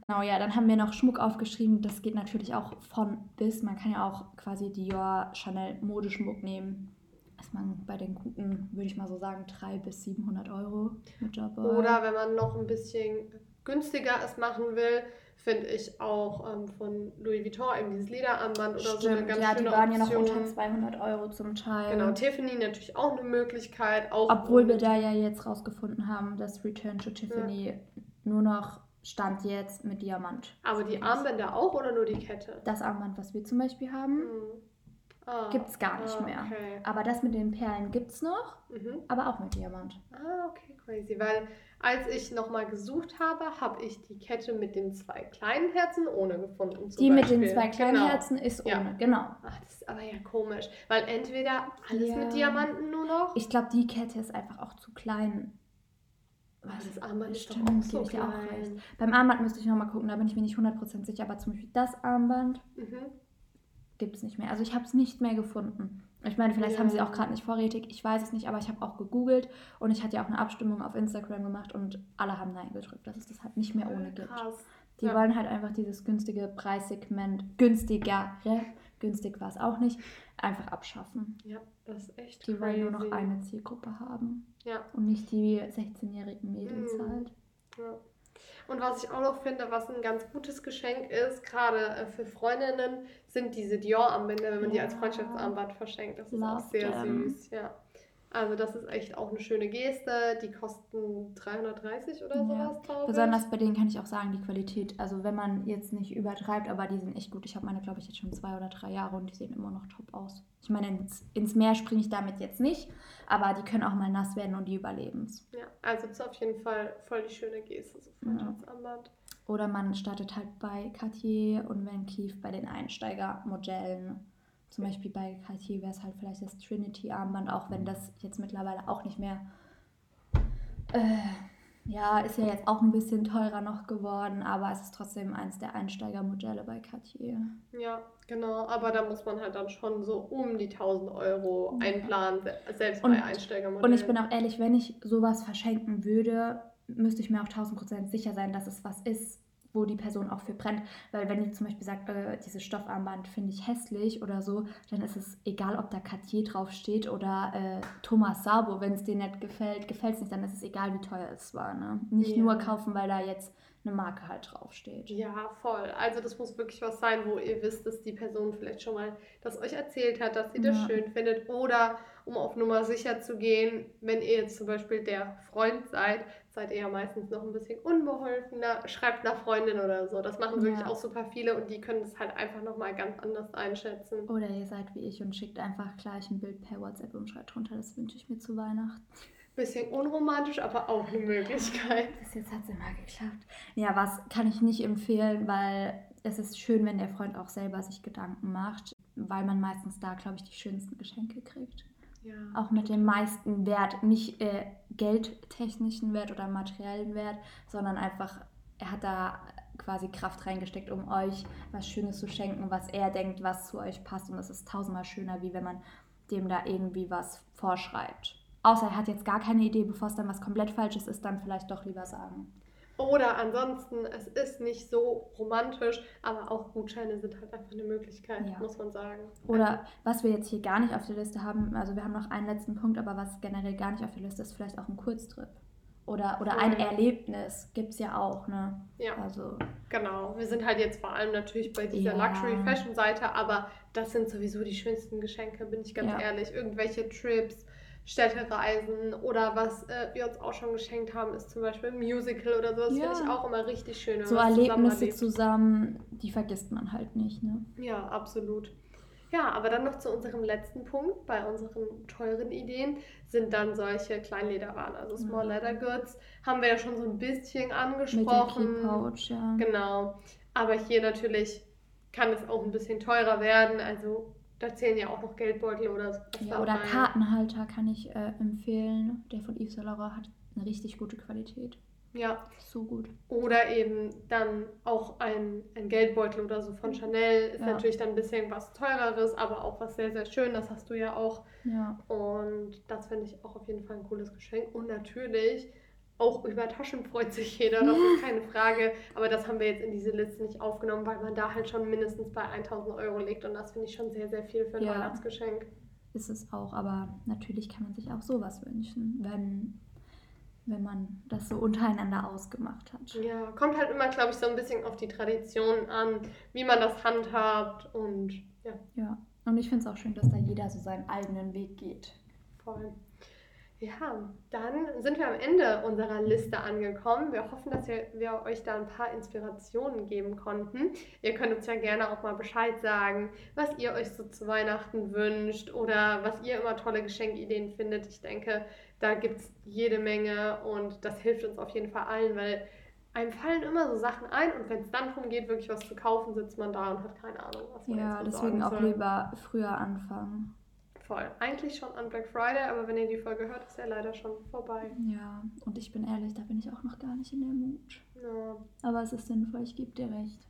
Genau, ja, dann haben wir noch Schmuck aufgeschrieben. Das geht natürlich auch von bis. Man kann ja auch quasi Dior, Chanel Modeschmuck nehmen. Ist man bei den guten, würde ich mal so sagen, 300 bis 700 Euro mit dabei. Oder wenn man noch ein bisschen günstiger es machen will, finde ich auch ähm, von Louis Vuitton eben dieses Lederarmband oder so eine Stimmt, ganz ja, die schöne waren ja noch Option. unter 200 Euro zum Teil. Genau, Tiffany natürlich auch eine Möglichkeit. Auch Obwohl wir da ja jetzt rausgefunden haben, dass Return to Tiffany nur noch Stand jetzt mit Diamant. Aber die Armbänder auch oder nur die Kette? Das Armband, was wir zum Beispiel haben, Hm. Ah, gibt es gar nicht ah, mehr. Okay. Aber das mit den Perlen gibt es noch, Mhm. aber auch mit Diamant. Ah, okay, crazy. Weil als ich nochmal gesucht habe, habe ich die Kette mit den zwei kleinen Herzen ohne gefunden. Die mit den Beispiel. zwei kleinen genau. Herzen ist Ja. ohne, genau. Ach, das ist aber ja komisch. Weil entweder alles Ja. mit Diamanten nur noch. Ich glaube, die Kette ist einfach auch zu klein. Aber das Armband ist doch Stimmt, gebe so dir auch klein. recht. Beim Armband müsste ich nochmal gucken, da bin ich mir nicht 100% sicher, aber zum Beispiel das Armband Mhm. gibt es nicht mehr. Also ich habe es nicht mehr gefunden. Ich meine, vielleicht Ja. haben sie auch gerade nicht vorrätig, ich weiß es nicht, aber ich habe auch gegoogelt und ich hatte ja auch eine Abstimmung auf Instagram gemacht und alle haben Nein gedrückt, dass es das halt nicht mehr ohne gibt. Krass. Die Ja. wollen halt einfach dieses günstige Preissegment, günstigere, günstig war es auch nicht, einfach abschaffen. Ja, das ist echt Die wollen nur noch crazy. eine Zielgruppe haben Ja. und nicht die 16-jährigen Mädels Mhm. halt. Ja. Und was ich auch noch finde, was ein ganz gutes Geschenk ist, gerade äh, für Freundinnen, sind diese Dior-Armbänder, wenn man die als Ja. Freundschaftsarmband verschenkt. Das ist auch sehr them. süß, ja. Also das ist echt auch eine schöne Geste. Die kosten 330 oder Ja. sowas, ich. Besonders bei denen kann ich auch sagen, die Qualität, also wenn man jetzt nicht übertreibt, aber die sind echt gut. Ich habe meine, glaube ich, jetzt schon zwei oder drei Jahre und die sehen immer noch top aus. Ich meine, ins, ins Meer springe ich damit jetzt nicht, aber die können auch mal nass werden und die überleben es. Ja, also das ist auf jeden Fall voll die schöne Geste, so Freundschaftsarmband. Oder man startet halt bei Cartier und Van Cleef bei den Einsteigermodellen. Zum Beispiel bei Cartier wäre es halt vielleicht das Trinity-Armband, auch wenn das jetzt mittlerweile auch nicht mehr. Äh, ja, ist ja jetzt auch ein bisschen teurer noch geworden, aber es ist trotzdem eins der Einsteigermodelle bei Cartier. Ja, genau. Aber da muss man halt dann schon so um die 1000 Euro einplanen, se- selbst Und- bei Einsteigermodellen. Und ich bin auch ehrlich, wenn ich sowas verschenken würde, müsste ich mir auch 1000% sicher sein, dass es was ist, wo die Person auch für brennt. Weil wenn die zum Beispiel sagt, äh, dieses Stoffarmband finde ich hässlich oder so, dann ist es egal, ob da Cartier draufsteht oder äh, Thomas Sabo. Wenn es dir nicht gefällt, gefällt es nicht, dann ist es egal, wie teuer es war. Ne? Nicht Ja. nur kaufen, weil da jetzt eine Marke halt draufsteht. Ja, voll. Also das muss wirklich was sein, wo ihr wisst, dass die Person vielleicht schon mal das euch erzählt hat, dass sie das Ja. schön findet. Oder um auf Nummer sicher zu gehen, wenn ihr jetzt zum Beispiel der Freund seid, seid ihr ja meistens noch ein bisschen unbeholfener, schreibt einer Freundin oder so. Das machen wirklich Ja. auch super viele und die können es halt einfach nochmal ganz anders einschätzen. Oder ihr seid wie ich und schickt einfach gleich ein Bild per WhatsApp und schreibt drunter, das wünsche ich mir zu Weihnachten. Bisschen unromantisch, aber auch eine Möglichkeit. Bis jetzt hat es immer geklappt. Ja, was kann ich nicht empfehlen, weil es ist schön, wenn der Freund auch selber sich Gedanken macht, weil man meistens da, glaube ich, die schönsten Geschenke kriegt. Ja. Auch mit dem meisten Wert, nicht äh, geldtechnischen Wert oder materiellen Wert, sondern einfach, er hat da quasi Kraft reingesteckt, um euch was Schönes zu schenken, was er denkt, was zu euch passt. Und das ist tausendmal schöner, wie wenn man dem da irgendwie was vorschreibt. Außer er hat jetzt gar keine Idee, bevor es dann was komplett Falsches ist, dann vielleicht doch lieber sagen. Oder ansonsten, es ist nicht so romantisch, aber auch Gutscheine sind halt einfach eine Möglichkeit, Ja. muss man sagen. Oder was wir jetzt hier gar nicht auf der Liste haben, also wir haben noch einen letzten Punkt, aber was generell gar nicht auf der Liste ist, vielleicht auch ein Kurztrip. Oder, oder ein Voll. Erlebnis gibt es ja auch, ne? Ja, Also, genau. Wir sind halt jetzt vor allem natürlich bei dieser Ja. Luxury-Fashion-Seite, aber das sind sowieso die schönsten Geschenke, bin ich ganz Ja. ehrlich. Irgendwelche Trips, Städtereisen oder was äh, wir uns auch schon geschenkt haben, ist zum Beispiel ein Musical oder so. Das Ja. finde ich auch immer richtig schön. so Erlebnisse zusammen, die vergisst man halt nicht, ne? Ja, absolut. Ja, aber dann noch zu unserem letzten Punkt. Bei unseren teuren Ideen sind dann solche Kleinlederwaren, also Small. Leather Goods. Haben wir ja schon so ein bisschen Mit angesprochen. Key Pouch, ja. Genau. Aber hier natürlich kann es auch ein bisschen teurer werden. Also da zählen ja auch noch Geldbeutel oder so. ja oder Kartenhalter kann ich äh, empfehlen. Der von Yves Saint Laurent hat eine richtig gute Qualität. Ja. So gut. Oder eben dann auch ein, ein Geldbeutel oder so von Chanel. Ist Ja. natürlich dann ein bisschen was teureres, aber auch was sehr, sehr schön. Das hast du ja auch. Ja. Und das finde ich auch auf jeden Fall ein cooles Geschenk. Und natürlich, auch über Taschen freut sich jeder, das ist keine Frage. Aber das haben wir jetzt in diese Liste nicht aufgenommen, weil man da halt schon mindestens bei 1000 Euro liegt. Und das finde ich schon sehr, sehr viel für ein Ja. Weihnachtsgeschenk. Ist es auch, aber natürlich kann man sich auch sowas wünschen, wenn, wenn man das so untereinander ausgemacht hat. Ja, kommt halt immer, glaube ich, so ein bisschen auf die Tradition an, wie man das handhabt. Und ja, Ja. Und ich finde es auch schön, dass da jeder so seinen eigenen Weg geht. voll. Ja, dann sind wir am Ende unserer Liste angekommen. Wir hoffen, dass wir, wir euch da ein paar Inspirationen geben konnten. Ihr könnt uns ja gerne auch mal Bescheid sagen, was ihr euch so zu Weihnachten wünscht oder was ihr immer tolle Geschenkideen findet. Ich denke, da gibt es jede Menge und das hilft uns auf jeden Fall allen, weil einem fallen immer so Sachen ein und wenn es dann darum geht, wirklich was zu kaufen, sitzt man da und hat keine Ahnung, was man Ja, deswegen auch lieber früher anfangen. Voll. Eigentlich schon an Black Friday, aber wenn ihr die Folge hört, ist er leider schon vorbei. Ja, und ich bin ehrlich, da bin ich auch noch gar nicht in der Mut. Ja. Aber es ist sinnvoll, ich gebe dir recht.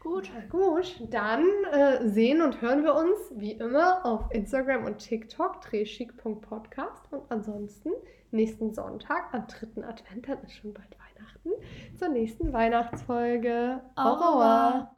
Gut. Na gut, dann äh, sehen und hören wir uns wie immer auf Instagram und TikTok, drehschick.podcast und ansonsten nächsten Sonntag am dritten Advent, dann ist schon bald Weihnachten, zur nächsten Weihnachtsfolge. Au revoir.